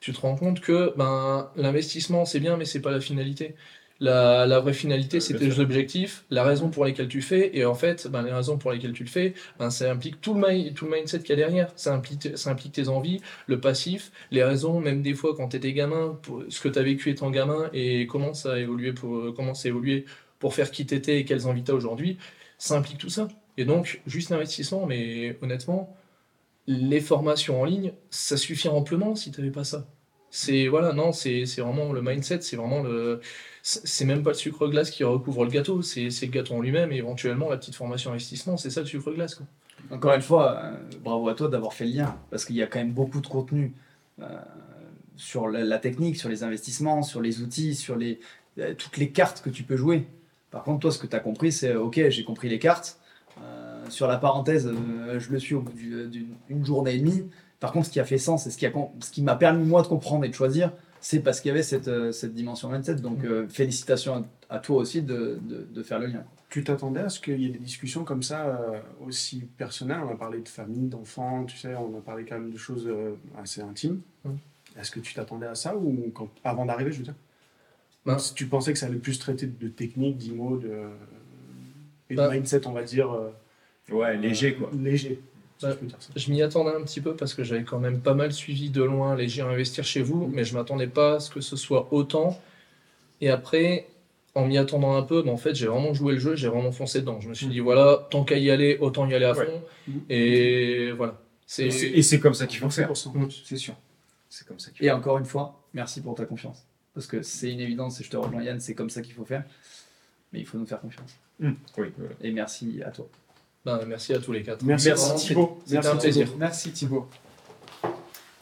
tu te rends compte que ben l'investissement c'est bien, mais c'est pas la finalité. La, la vraie finalité, c'est tes objectifs, la raison pour lesquelles tu fais, et en fait, ben, les raisons pour lesquelles tu le fais, ben, ça implique tout le, tout le mindset qu'il y a derrière. Ça implique, ça implique tes envies, le passif, les raisons, même des fois quand tu étais gamin, pour ce que tu as vécu étant gamin et comment ça a évolué pour, comment ça a évolué pour faire qui t'étais et quelles envies tu as aujourd'hui ça implique tout ça. Et donc, juste l'investissement, mais honnêtement, les formations en ligne, ça suffit amplement si tu n'avais pas ça. C'est voilà, non, c'est vraiment le mindset, c'est vraiment le. C'est même pas le sucre glace qui recouvre le gâteau, c'est le gâteau en lui-même et éventuellement la petite formation investissement, c'est ça le sucre glace. Encore une fois, euh, bravo à toi d'avoir fait le lien, parce qu'il y a quand même beaucoup de contenu euh, sur la, la technique, sur les investissements, sur les outils, sur les, euh, toutes les cartes que tu peux jouer. Par contre, toi, ce que tu as compris, c'est euh, ok, j'ai compris les cartes. Euh, sur la parenthèse, euh, je le suis au bout du- d'une une journée et demie. Par contre, ce qui a fait sens et ce qui a com- ce qui m'a permis moi de comprendre et de choisir, c'est parce qu'il y avait cette, cette dimension mindset. Donc, euh, félicitations à, à toi aussi de, de- de faire le lien. Tu t'attendais à ce qu'il y ait des discussions comme ça aussi personnelles? On a parlé de famille, d'enfants, tu sais, on a parlé quand même de choses assez intimes. Mm. Est-ce que tu t'attendais à ça ou quand, avant d'arriver, je veux dire? Ben- Si Tu pensais que ça allait plus traiter de technique, d'IMO, de, et de Ben- mindset, on va dire euh, Ouais, léger quoi. léger, si Ben- je peux dire ça. Je m'y attendais un petit peu parce que j'avais quand même pas mal suivi de loin les géants investir chez vous, mais je m'attendais pas à ce que ce soit autant. Et après, en m'y attendant un peu, ben en fait, j'ai vraiment joué le jeu, j'ai vraiment foncé dedans. Je me suis dit, voilà, tant qu'à y aller, autant y aller à fond. Ouais. Et voilà. Et c'est- comme ça qu'il faut faire. 100%. C'est sûr. C'est comme ça qu'il Et faut encore une fois, merci pour ta confiance. Parce que c'est une évidence, et je te rejoins Yann, c'est comme ça qu'il faut faire. Mais il faut nous faire confiance. faire. Oui, oui. Et merci à toi. ben, merci à tous les quatre. Merci, Merci, Thibaut. C'était Merci un plaisir. Merci Thibaut.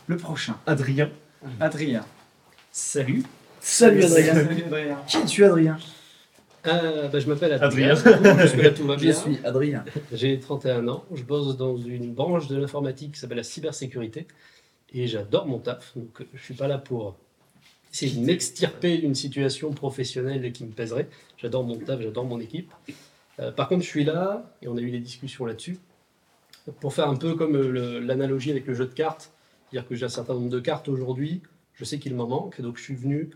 Le prochain, Adrien. Adrien. Salut. Salut Adrien. Adrien. Qui es-tu Adrien Euh, bah, je m'appelle Adrien. Adrien. Tout va Je bien. suis Adrien. J'ai 31 ans. Je bosse dans une branche de l'informatique qui s'appelle la cybersécurité. Et j'adore mon taf. Donc, euh, je suis pas là pour essayer de m'extirper d'une situation professionnelle qui me pèserait. J'adore mon taf, j'adore mon équipe. Euh, par contre, je suis là, et on a eu des discussions là-dessus, pour faire un peu comme euh, l'analogie avec le jeu de cartes. C'est-à-dire que j'ai un certain nombre de cartes aujourd'hui. Je sais qu'il m'en manque. Donc, je suis venu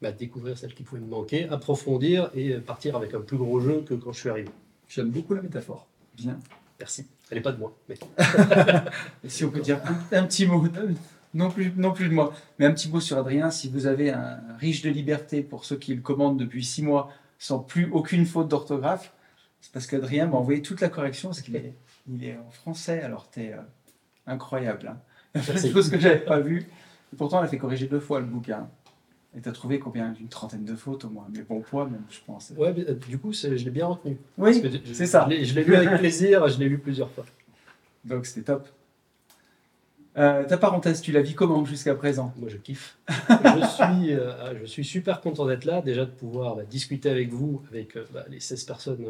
bah, découvrir celles qui pouvaient me manquer, approfondir et partir avec un plus gros jeu que quand je suis arrivé. J'aime beaucoup la métaphore. Bien. Merci. Elle n'est pas de moi. Mais... Si on peut dire un petit mot, non plus, non plus de moi, mais un petit mot sur Adrien, si vous avez un riche de liberté pour ceux qui le commandent depuis six mois sans plus aucune faute d'orthographe, c'est parce qu'Adrien m'a envoyé toute la correction parce qu'il est, il est en français, alors t'es euh, incroyable. Hein. Merci. Chose que j'avais pas vue. Et pourtant, elle a fait corriger deux fois le bouquin. Et t'as trouvé combien? Une trentaine de fautes au moins, mais bon poids même, je pense. Ouais, mais, euh, du coup, c'est- je l'ai bien retenu. Oui, c'est ça. Je l'ai- je l'ai lu avec plaisir, je l'ai lu plusieurs fois. Donc c'était top. Euh, ta parenthèse, tu la vis comment jusqu'à présent? Moi, je kiffe. je, suis, euh, je suis super content d'être là, déjà de pouvoir bah, discuter avec vous, avec euh, bah, les 16 personnes,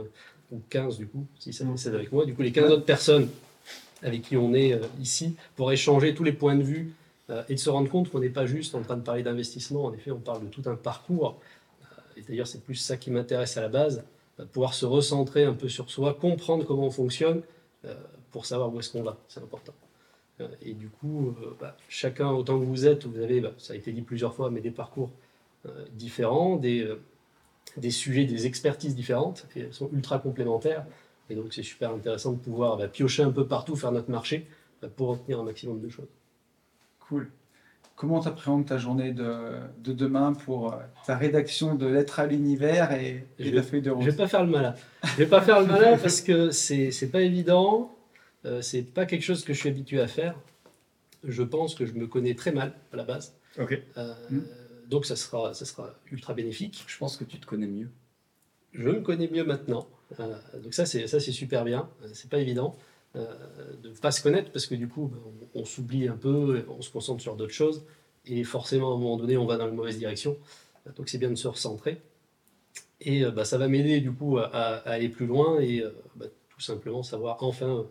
ou 15 du coup, si ça décède avec moi, du coup, les 15 autres personnes avec qui on est ici, pour échanger tous les points de vue et de se rendre compte qu'on n'est pas juste en train de parler d'investissement. En effet, on parle de tout un parcours. Et d'ailleurs, c'est plus ça qui m'intéresse à la base, euh, pouvoir se recentrer un peu sur soi, comprendre comment on fonctionne pour savoir où est-ce qu'on va. C'est important. Euh, Et du coup, euh, bah, chacun, autant que vous êtes, vous avez, bah, ça a été dit plusieurs fois, mais des parcours euh, différents, des, des sujets, des expertises différentes, et elles sont ultra complémentaires. Et donc, c'est super intéressant de pouvoir bah, piocher un peu partout, faire notre marché, pour obtenir un maximum de choses. Cool. Comment t'appréhendes ta journée de, de demain pour ta rédaction de Lettres à l'univers et, et Je la feuille de Je route? vais pas faire le malin. Je vais pas faire le malin parce que c'est pas évident. Euh, c'est pas quelque chose que je suis habitué à faire. Je pense que je me connais très mal à la base. Ok. Euh, Donc ça sera, ça sera ultra bénéfique. Je pense que tu te connais mieux. Je me connais mieux maintenant. Euh, donc ça c'est ça c'est super bien. C'est pas évident euh, de pas se connaître parce que du coup ben, on, on s'oublie un peu, on se concentre sur d'autres choses et forcément à un moment donné on va dans la mauvaise direction. Donc c'est bien de se recentrer. Et euh, bah, ça va m'aider du coup à, à aller plus loin et euh, bah, tout simplement savoir enfin euh,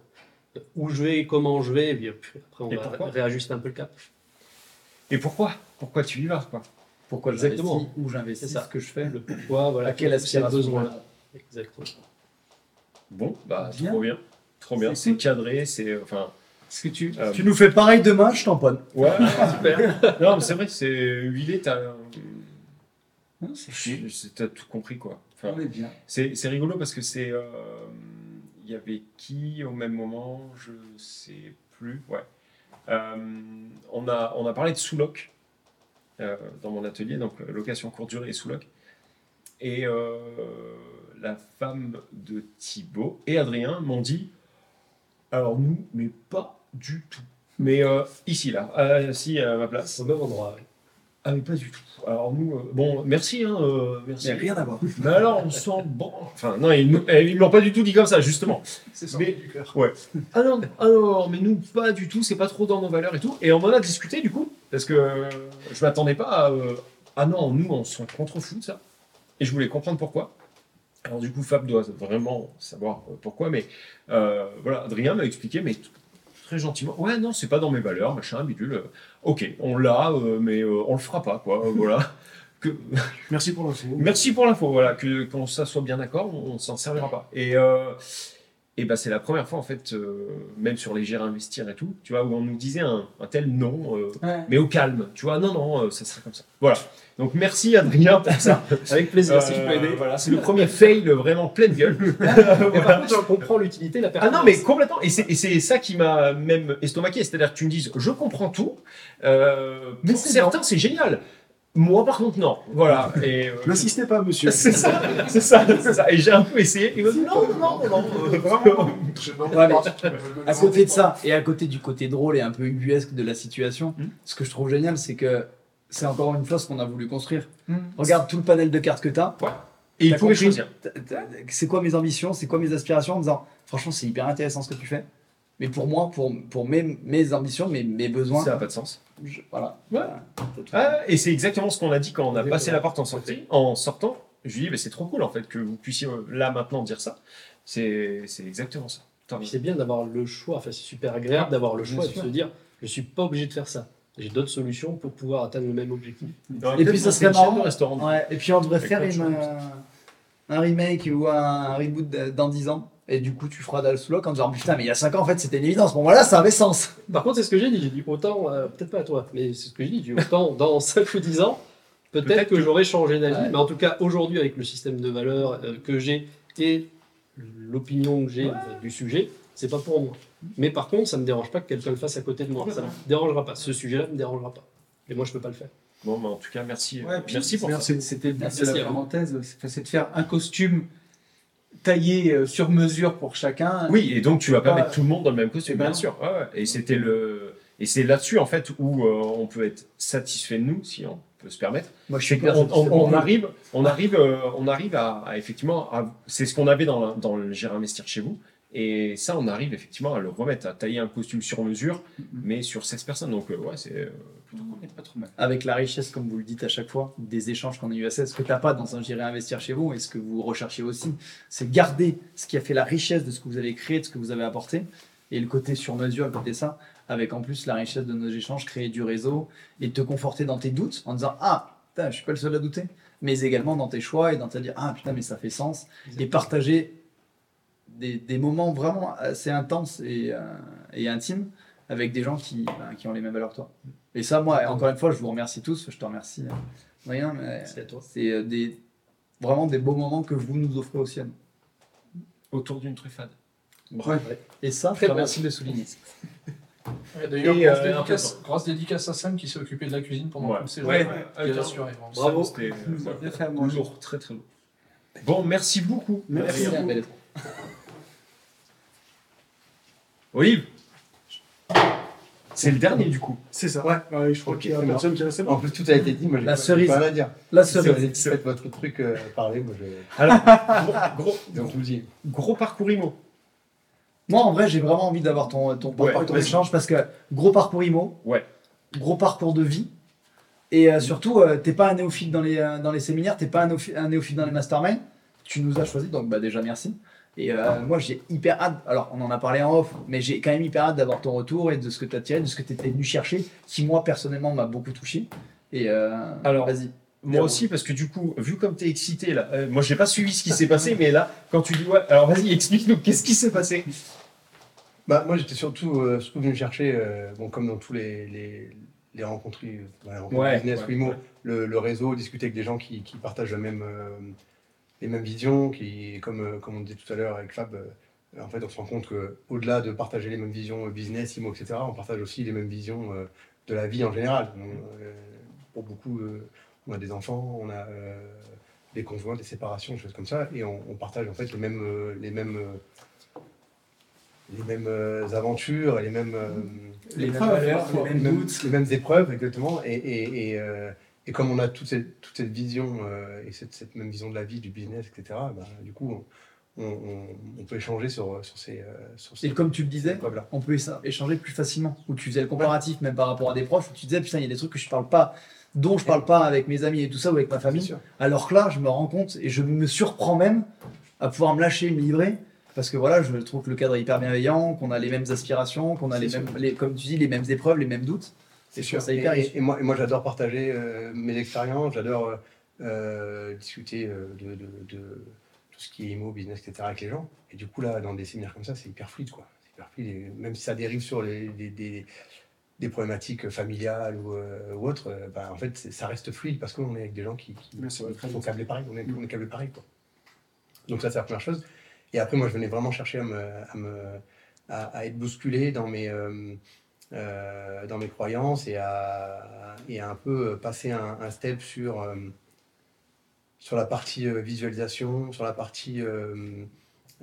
où je vais, comment je vais, et puis après on Et va réajuster un peu le cap. Et pourquoi? Pourquoi tu y vas quoi? Pourquoi Exactement. où j'investis, C'est ça. ce que je fais? Le pourquoi, voilà, À quelle aspiration besoin. Exactement. Bon, bah Bien. trop bien. Trop bien. C'est cadré, c'est. Enfin. Est-ce que tu. euh, Tu nous fais pareil demain, je tamponne. Ouais, super. non, mais c'est vrai, c'est huilé, t'as. T'as tout compris quoi. Enfin, On est bien. c'est c'est rigolo parce que c'est. euh, y avait qui au même moment Je sais plus. Ouais. Euh, on, a, on a parlé de sous-loc euh, dans mon atelier, donc euh, location courte durée et sous-loc. Et la femme de Thibaut et Adrien m'ont dit alors nous, mais pas du tout. Mais ici, là, à ma place. Au même endroit. ouais. Ah, mais pas du tout. Alors nous, euh, bon, merci, hein, euh, merci. Mais rien à voir. Mais alors, on sent bon. Enfin, non, ils ne l'ont pas du tout dit comme ça, justement. C'est Mais- Ouais. Ah non, ah non, mais nous, pas du tout, c'est pas trop dans nos valeurs et tout. Et on en a discuté, du coup, parce que euh, je m'attendais pas à. ah non, nous, on s'en contre-fout de ça. Et je voulais comprendre pourquoi. Alors, du coup, Fab doit vraiment savoir pourquoi, mais voilà, Adrien m'a expliqué, mais très gentiment. Ouais, non, c'est pas dans mes valeurs, machin, bidule. Ok, on l'a, euh, mais euh, on le fera pas, quoi. euh, voilà. Que, Merci pour l'info. Merci pour l'info, voilà, que qu'on ça soit bien d'accord, on, on s'en servira pas. Et, et bah, c'est la première fois, en fait, euh, même sur les gérer investir et tout, tu vois, où on nous disait un, un tel non, euh, Ouais. mais au calme, tu vois, non, non, euh, ça serait comme ça. Voilà. Donc merci Adrien pour ça. Avec plaisir, si je peux aider. Voilà, c'est le premier fail vraiment pleine gueule. Mais Voilà. par contre, j'en comprends l'utilité, la Ah pertinence. non, mais complètement. Et c'est ça qui m'a même estomaqué. C'est-à-dire que tu me dises, je comprends tout. Euh, Mais pour c'est certains, c'est génial. Moi, par contre, non. Voilà. Et, euh, N'insistez pas, monsieur. c'est ça, c'est ça, c'est ça. Et j'ai un peu essayé. Il m'a dit, non, non, non, euh, vraiment. Ouais, mais à côté de ça, et à côté du côté drôle et un peu ubuesque de la situation, Hmm. ce que je trouve génial, c'est que c'est encore une fois ce qu'on a voulu construire. Hmm. Regarde tout le panel de cartes que tu as. Et il pouvait choisir. C'est quoi mes ambitions, c'est quoi mes aspirations? En disant, franchement, c'est hyper intéressant ce que tu fais. Mais pour moi, pour, pour mes, mes ambitions, mes, mes besoins, Ça n'a pas de sens. je- voilà. Ouais. Ah, et c'est exactement ce qu'on a dit quand on a passé la porte en, sortie, en sortant. Je lui ai dit, c'est trop cool en fait que vous puissiez euh, là maintenant dire ça. C'est c'est exactement ça. C'est bien d'avoir le choix, enfin, c'est super agréable d'avoir le choix de se dire je suis pas obligé de faire ça. J'ai d'autres solutions pour pouvoir atteindre le même objectif. Et puis ça serait marrant. restaurant. Ouais, et puis on devrait Avec faire une, euh, un remake ou un reboot dans 10 ans. Et du coup, tu feras Dalslock en disant putain, mais il y a 5 ans en fait, c'était une évidence. Bon, voilà, ça avait sens. Par contre, c'est ce que j'ai dit. J'ai dit autant, euh, peut-être pas à toi, mais c'est ce que j'ai dit. J'ai dit autant dans 5 ou 10 ans, peut-être que, que- j'aurais changé d'avis. Ouais. Mais en tout cas, aujourd'hui, avec le système de valeurs euh, que j'ai et l'opinion que j'ai euh, du sujet, c'est pas pour moi. Mais par contre, ça me dérange pas que quelqu'un le fasse à côté de moi. Ça me dérangera pas. Ce sujet-là me dérangera pas. Et moi, je peux pas le faire. Bon, bah, en tout cas, merci. Ouais, puis merci pour ça. C'était la parenthèse. C'est de faire un costume taillé euh, sur mesure pour chacun. Oui, et donc tu vas pas mettre tout le monde dans le même costume, Eh ben bien sûr. Ouais, ouais. Et c'était le, et c'est là-dessus en fait où euh, on peut être satisfait de nous, si on peut se permettre. Moi, je suis qu'on on, persuadé- on arrive, on arrive, euh, on arrive à, à effectivement, à- c'est ce qu'on avait dans, la- dans le gérer investir chez vous. Et ça, on arrive effectivement à le remettre, à tailler un costume sur mesure, mais sur 16 personnes. Donc, euh, ouais, c'est euh, plutôt cool. Pas trop mal. Avec la richesse, comme vous le dites à chaque fois, des échanges qu'on a eu à 16, ce que tu n'as pas dans un gérer investir chez vous et ce que vous recherchez aussi, c'est garder ce qui a fait la richesse de ce que vous avez créé, de ce que vous avez apporté, et le côté sur mesure, le côté ça, avec en plus la richesse de nos échanges, créer du réseau et te conforter dans tes doutes en disant Ah, putain, je suis pas le seul à douter, mais également dans tes choix et dans te dire Ah, putain, mais ça fait sens. Et partager des, des moments vraiment assez intenses et, euh, et intimes avec des gens qui, ben, qui ont les mêmes valeurs que toi. Et ça, moi, encore une fois, je vous remercie tous. Je te remercie, euh, Rien, mais C'est à euh, des, vraiment des beaux moments que vous nous offrez aussi à nous. Autour d'une truffade. Et ça, Très je te bon. remercie de le souligner. Ouais, D'ailleurs, Et, grosse, euh, dédicace, grosse dédicace à Sam qui s'est occupé de la cuisine pendant Ouais. tous ces Ouais, jours. ouais, assuré, vraiment. Bravo. C'était, euh, bien à très très lourd. Bon, merci beaucoup. Merci. Merci, belle Oui. C'est le dernier du coup. C'est ça. Ouais. Ouais, je crois qu'il y a c'est personne qui restait. En plus, tout a été dit. Moi, j'ai La pas- cerise. pas rien à dire. La Si vous cerise. faites votre truc, euh, parler, moi, je. Alors, gros, gros, Donc, gros parcours IMO. Moi, en vrai, j'ai vraiment envie d'avoir ton, ton, Ouais, ton vas-y. échange parce que gros parcours IMO, Ouais. gros parcours de vie. Et euh, surtout, euh, t'es pas un néophyte dans les, euh, dans les séminaires, t'es pas un néophyte dans les masterminds. Tu nous as choisi, donc bah, déjà merci. Et euh, moi, j'ai hyper hâte. Alors, on en a parlé en off, mais j'ai quand même hyper hâte d'avoir ton retour et de ce que tu as tiré, de ce que tu étais venu chercher, qui moi, personnellement, m'a beaucoup touché. Et euh, Alors, vas-y. Moi aussi, parce que du coup, vu comme tu es excité là, euh, moi j'ai pas suivi ce qui s'est passé, mais là, quand tu dis ouais, alors vas-y, explique-nous qu'est-ce qui s'est passé? Bah, moi, j'étais surtout, euh, surtout venu chercher, euh, bon, comme dans tous les, les, les rencontres, les rencontres Ouais, business ouais, le, le réseau, discuter avec des gens qui, qui partagent la même, euh, les mêmes visions, qui, comme, euh, comme on disait tout à l'heure avec Fab, euh, en fait, on se rend compte qu'au-delà de partager les mêmes visions euh, business, IMO, etc., on partage aussi les mêmes visions de la vie en général. On, pour beaucoup, on a des enfants, on a des conjoints, des séparations, des choses comme ça, et on, on partage en fait les mêmes, les mêmes, les mêmes aventures, les mêmes, Les mêmes épreuves, valeurs, parfois, les mêmes doutes. les mêmes épreuves, exactement. Et, et, et, et comme on a toute cette, toute cette vision euh, et cette, cette même vision de la vie, du business, etc., bah, du coup, on, on, on peut échanger sur, sur ces, euh, sur ces Et comme tu le disais, on peut écha- échanger plus facilement. Où tu faisais le comparatif, même par rapport à des proches, où tu disais, putain, il y a des trucs que je parle pas, dont je parle pas avec mes amis et tout ça, ou avec ma famille. Alors que là, je me rends compte et je me surprends même à pouvoir me lâcher, me livrer. Parce que voilà, je trouve que le cadre est hyper bienveillant, qu'on a les mêmes aspirations, qu'on a les mêmes, les, comme tu dis, les mêmes épreuves, les mêmes doutes. C'est sûr. ça Et, hyper et- moi, et moi j'adore partager euh, mes expériences, j'adore euh, euh, discuter de, de- de tout ce qui est IMO, business, etc. avec les gens. Et du coup, là, dans des séminaires comme ça, c'est hyper fluide. Quoi. C'est hyper fluide. Et même si ça dérive sur les, des, des- des problématiques familiales ou, euh, ou autres, bah, en fait, c'est- ça reste fluide parce qu'on est avec des gens qui, c'est sont câblés pareil. On est, on est câblés pareil. Quoi. Donc, ça, c'est la première chose. Et après, moi, je venais vraiment chercher à, me, à, me, à, à être bousculé dans mes, euh, dans mes croyances et à, et à un peu passer un, un step sur, euh, sur la partie euh, visualisation, sur la partie euh,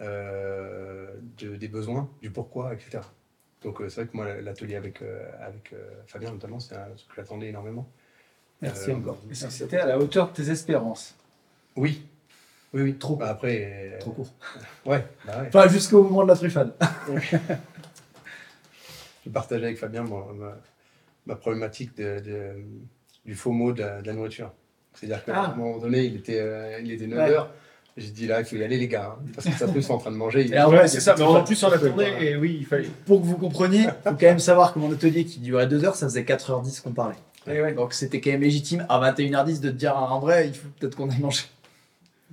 euh, de- des besoins, du pourquoi, etc. Donc, euh, c'est vrai que moi, l'atelier avec, euh, avec euh, Fabien, notamment, c'est truc que j'attendais énormément. Merci Euh, encore. C'était à la hauteur de tes espérances. Oui. Oui, oui. Trop. Bah, après. euh, Trop court. Ouais, bah ouais. Enfin, jusqu'au moment de la truffade. Je partageais avec Fabien ma, ma problématique de, de- du faux mot de la, de la nourriture. C'est-à-dire qu'à Ah. un moment donné, il était, euh, il était 9 Ouais. heures. J'ai dit là, il faut y aller, les gars. hein, parce que ça peut, sont en train de manger. Il- Et en vrai, c'est ça, mais en plus on Ouais. attendait et oui, il fallait. Pour que vous compreniez, il faut quand même savoir que mon atelier qui durait 2 heures, ça faisait 4h10 qu'on parlait. Ouais. Donc c'était quand même légitime à 21h10 de te dire en vrai, il faut peut-être qu'on aille manger.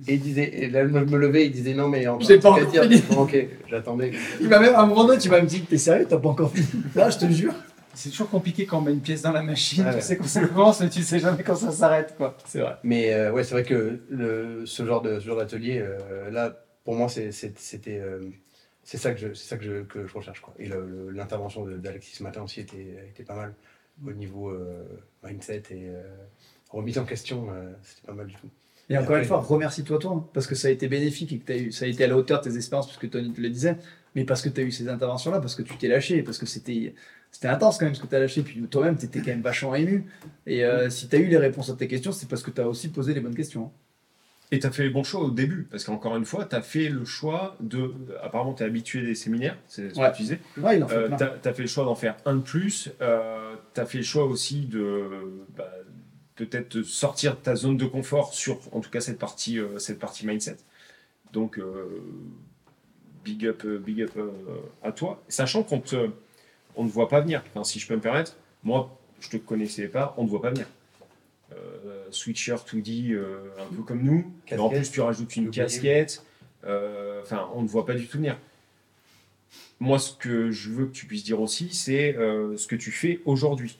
Et il disait, et là, je me levais, il disait non, mais en J'ai pas encore dire. fini. Bon, ok, j'attendais. Il m'a même, à un moment donné, tu m'as dit, t'es sérieux, t'as pas encore fini. Là, je te jure. C'est toujours compliqué quand on met une pièce dans la machine. Ah tu ouais. sais quand ça commence, mais tu sais jamais quand ça s'arrête. quoi. C'est vrai. Mais euh, ouais, c'est vrai que le, ce genre de ce genre d'atelier, euh, là, pour moi, c'était euh, c'est ça que je c'est ça que je, que je recherche quoi. Et l'intervention d'Alexis ce matin aussi était, était pas mal au niveau euh, mindset et euh, remise en question, euh, c'était pas mal du tout. Et encore une fois, remercie-toi toi, hein, parce que ça a été bénéfique et que t'as eu, ça a été à la hauteur de tes espérances, puisque Tony te le disait, mais parce que tu as eu ces interventions-là, parce que tu t'es lâché, parce que c'était c'était intense quand même ce que tu as lâché, puis toi-même, tu étais quand même vachement ému. Et euh, si tu as eu les réponses à tes questions, c'est parce que tu as aussi posé les bonnes questions. hein. Et tu as fait les bons choix au début, parce qu'encore une fois, tu as fait le choix de. Apparemment, tu es habitué des séminaires, c'est ce Ouais. que tu disais. Ouais, il en faut Euh, tu as, fait le choix d'en faire un de plus. Euh, tu as fait le choix aussi de bah, peut-être sortir de ta zone de confort sur, en tout cas, cette partie, euh, cette partie mindset. Donc, euh, big up, euh, big up à toi. Sachant qu'on te, on ne voit pas venir. Enfin, si je peux me permettre, moi, je te connaissais pas, on ne voit pas venir. Switcher 2D, euh, un peu comme nous, en plus tu rajoutes une casquette. Enfin, on ne voit pas du tout venir. Moi, ce que je veux que tu puisses dire aussi, c'est euh, ce que tu fais aujourd'hui.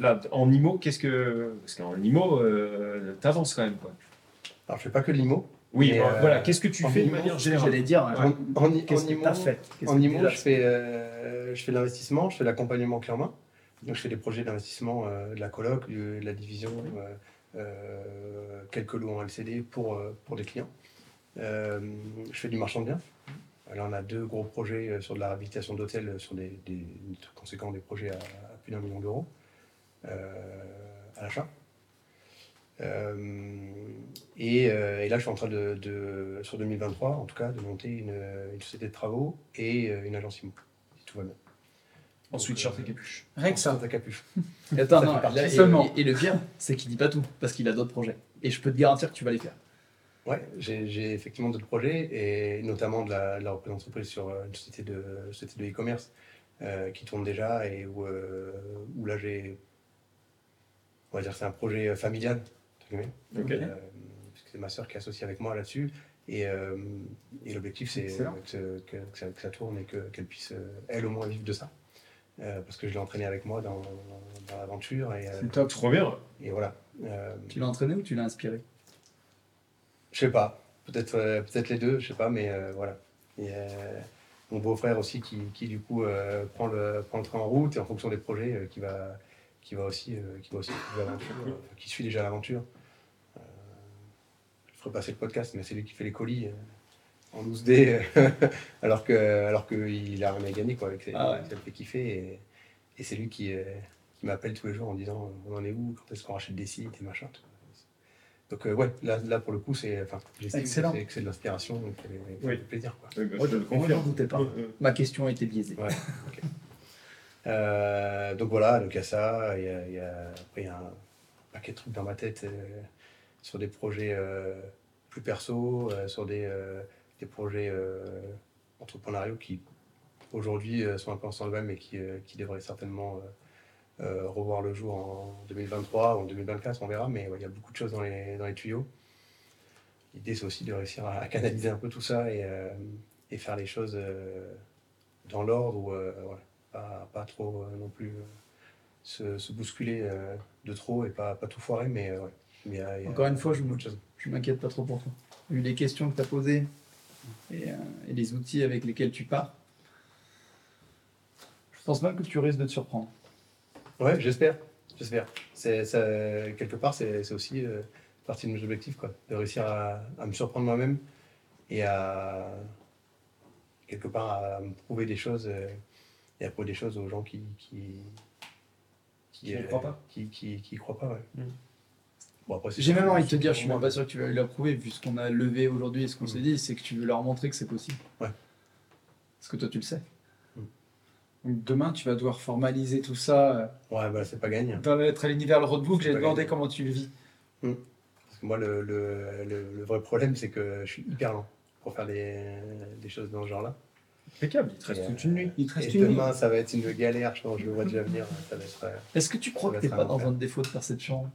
Là, en IMO, qu'est-ce que. Parce qu'en IMO, euh, t'avances quand même. Quoi. Alors, je fais pas que de l'IMO. Oui, mais, euh, euh, voilà, qu'est-ce que tu fais de manière générale j'allais dire, En, en, i- qu'est-ce en que IMO, t'as fait en que IMO, tu je fais, euh, je fais de l'investissement, je fais de l'accompagnement clé en main. Donc, je fais des projets d'investissement euh, de la coloc, de la division, euh, euh, quelques lots en LCD pour, euh, pour des clients. Euh, je fais du marchand de biens. Là, on a deux gros projets sur de la réhabilitation d'hôtels, sur des, des, des trucs conséquents, des projets à, à plus d'un million d'euros euh, à l'achat. Euh, et, euh, et là, je suis en train de, de- sur 2023, en tout cas, de monter une, une société de travaux et euh, une agence IMO, si tout va bien. En sweatshirt et capuche. Rien que ça. Ta capuche. Et Attends, Ça non, fait partie là, et, seulement. et- et le pire, c'est qu'il dit pas tout, parce qu'il a d'autres projets. Et je peux te garantir que tu vas les faire. Ouais, j'ai effectivement d'autres projets, et notamment de la, de la reprise d'entreprise sur euh, une société de société de e-commerce euh, qui tourne déjà et où, euh, où là j'ai, on va dire, c'est un projet euh, familial, entre guillemets. Ok. Euh, parce que c'est ma sœur qui est associée avec moi là-dessus. Et, euh, et l'objectif, c'est que, que- que ça, que ça tourne et que- qu'elle puisse, elle au moins, vivre de ça. Euh, parce que je l'ai entraînée avec moi dans, dans l'aventure. Et, euh, C'est top. Trop bien. et voilà. Euh, Tu l'as entraîné ou tu l'as inspiré je sais pas, peut-être peut-être les deux, je sais pas, mais euh, voilà. Et, euh, mon beau-frère aussi qui, qui, du coup euh, prend, le, prend le train en route et en fonction des projets euh, qui, va, qui va aussi, euh, qui va aussi suivre l'aventure, euh, qui suit déjà l'aventure. Euh, je ferai passer le podcast, mais c'est lui qui fait les colis euh, en 12D euh, alors que alors qu'il a rien à gagner quoi, avec ses- Ah ouais. ça le fait kiffer et, et c'est lui qui, euh, qui m'appelle tous les jours en disant on en est où, quand est-ce qu'on rachète des sites et machin. tout. Donc euh, ouais, là, là pour le coup, c'est enfin, Excellent. c'est- que c'est de l'inspiration, donc faut Oui. plaisir. Quoi. Oui, bah, je je moi, confirme. doutais pas. Ma question a été biaisée. Ouais. Euh, donc voilà, donc il y a ça, il y a, il y a- après il y a un paquet de trucs dans ma tête euh, sur des projets euh, plus perso, sur des, projets entrepreneuriaux qui aujourd'hui sont un peu en stand-by mais qui, qui devraient certainement revoir le jour en 2023 ou en 2024, on verra, mais il y a beaucoup de choses dans les, tuyaux. L'idée c'est aussi de réussir à, canaliser un peu tout ça et, faire les choses dans l'ordre pas, pas trop euh, non plus euh, se, se bousculer euh, de trop et pas, pas tout foirer, mais ouais. Encore une fois, je. Je m'inquiète pas trop pour toi. Vu les questions que tu as posées et, et les outils avec lesquels tu pars, je pense même que tu risques de te surprendre. Ouais, j'espère. J'espère. C'est, ça, quelque part, c'est, c'est aussi euh, partie de mes objectifs, quoi. De réussir à, à me surprendre moi-même et à, quelque part, à me prouver des choses et prouver des choses aux gens qui. qui Qui n'y croient pas. Qui, qui, qui croient pas, ouais. Mm. Bon, après, J'ai même envie de te dire, je suis même pas sûr que tu vas l'approuver, vu ce qu'on a levé aujourd'hui et ce qu'on s'est dit, c'est que tu veux leur montrer que c'est possible. Ouais. Parce que toi, tu le sais. Donc demain, tu vas devoir formaliser tout ça Ouais, bah, c'est pas gagné. euh, dans l'être à l'univers le roadbook. J'ai demandé gagné. comment tu le vis. Parce que moi, le, le, le, le vrai problème, c'est que je suis hyper lent pour faire des, des choses dans ce genre-là. Impeccable, il te reste Et, toute une nuit. Il te reste Et une nuit. demain, ça va être une galère, je pense, je le vois déjà venir. Ça va être, euh, Est-ce que tu crois que t'es pas dans un défaut de perception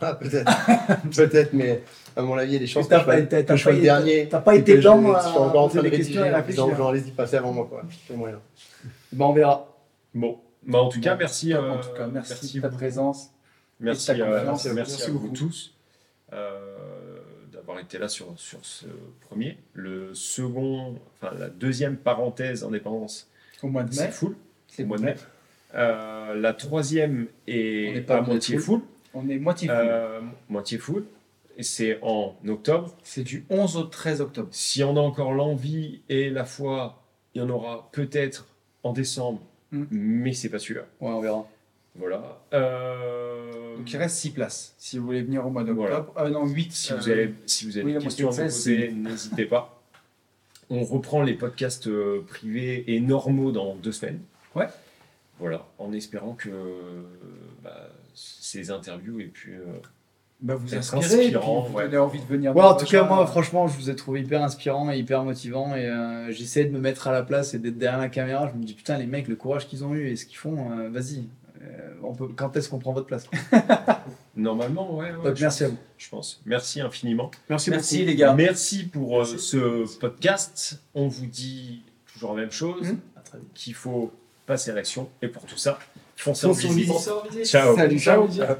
Ah, peut-être. peut-être, mais à mon avis, il y a des chances que je pas- que je sois pas le été- dernier. t'as pas été que je- je à suis encore en train de des questions rédiger et en disant, réfléchir. genre, allez-y, passez avant moi, quoi. C'est moyen. Ben, on verra. Bon, bah, en tout cas, merci. Euh, en tout cas, merci, de ta présence. Merci, euh, confiance. merci, Merci à vous tous euh, d'avoir été là sur, sur ce premier. Le second, enfin la deuxième parenthèse indépendance, Au mois de c'est full. c'est mois de mai. Euh, la troisième On est, pas à moitié full. full. on est moitié full. Euh, moitié full. Et c'est en octobre. C'est du 11 au 13 octobre. Si on a encore l'envie et la foi, il y en aura peut-être en décembre, Mm. mais c'est pas sûr. Ouais, on verra. Voilà. Euh, Donc il reste 6 places. Si vous voulez venir au mois d'octobre. Voilà. Ah non, 8. Si vous avez, si vous avez oui, des questions à poser, n'hésitez pas. On reprend les podcasts euh, privés et normaux dans deux semaines. Ouais. Voilà, en espérant que bah, ces interviews aient pu euh, Bah, vous inspirez, et puis inspirant, vous ouais. envie de venir. Ouais, en tout cas, moi, franchement, je vous ai trouvé hyper inspirant et hyper motivant. Et euh, j'essaie de me mettre à la place et d'être derrière la caméra. Je me dis, putain, les mecs, le courage qu'ils ont eu et ce qu'ils font, euh, vas-y. Euh, on peut... Quand est-ce qu'on prend votre place Normalement, ouais. ouais, Donc, je merci à vous. Je pense. Merci infiniment. Merci, Merci beaucoup. les gars. Merci pour euh, ce podcast. On vous dit toujours la même chose Mhm. qu'il faut passer à l'action. Et pour tout ça, foncez en visite. visite. Ciao. Salut, ciao. Ciao.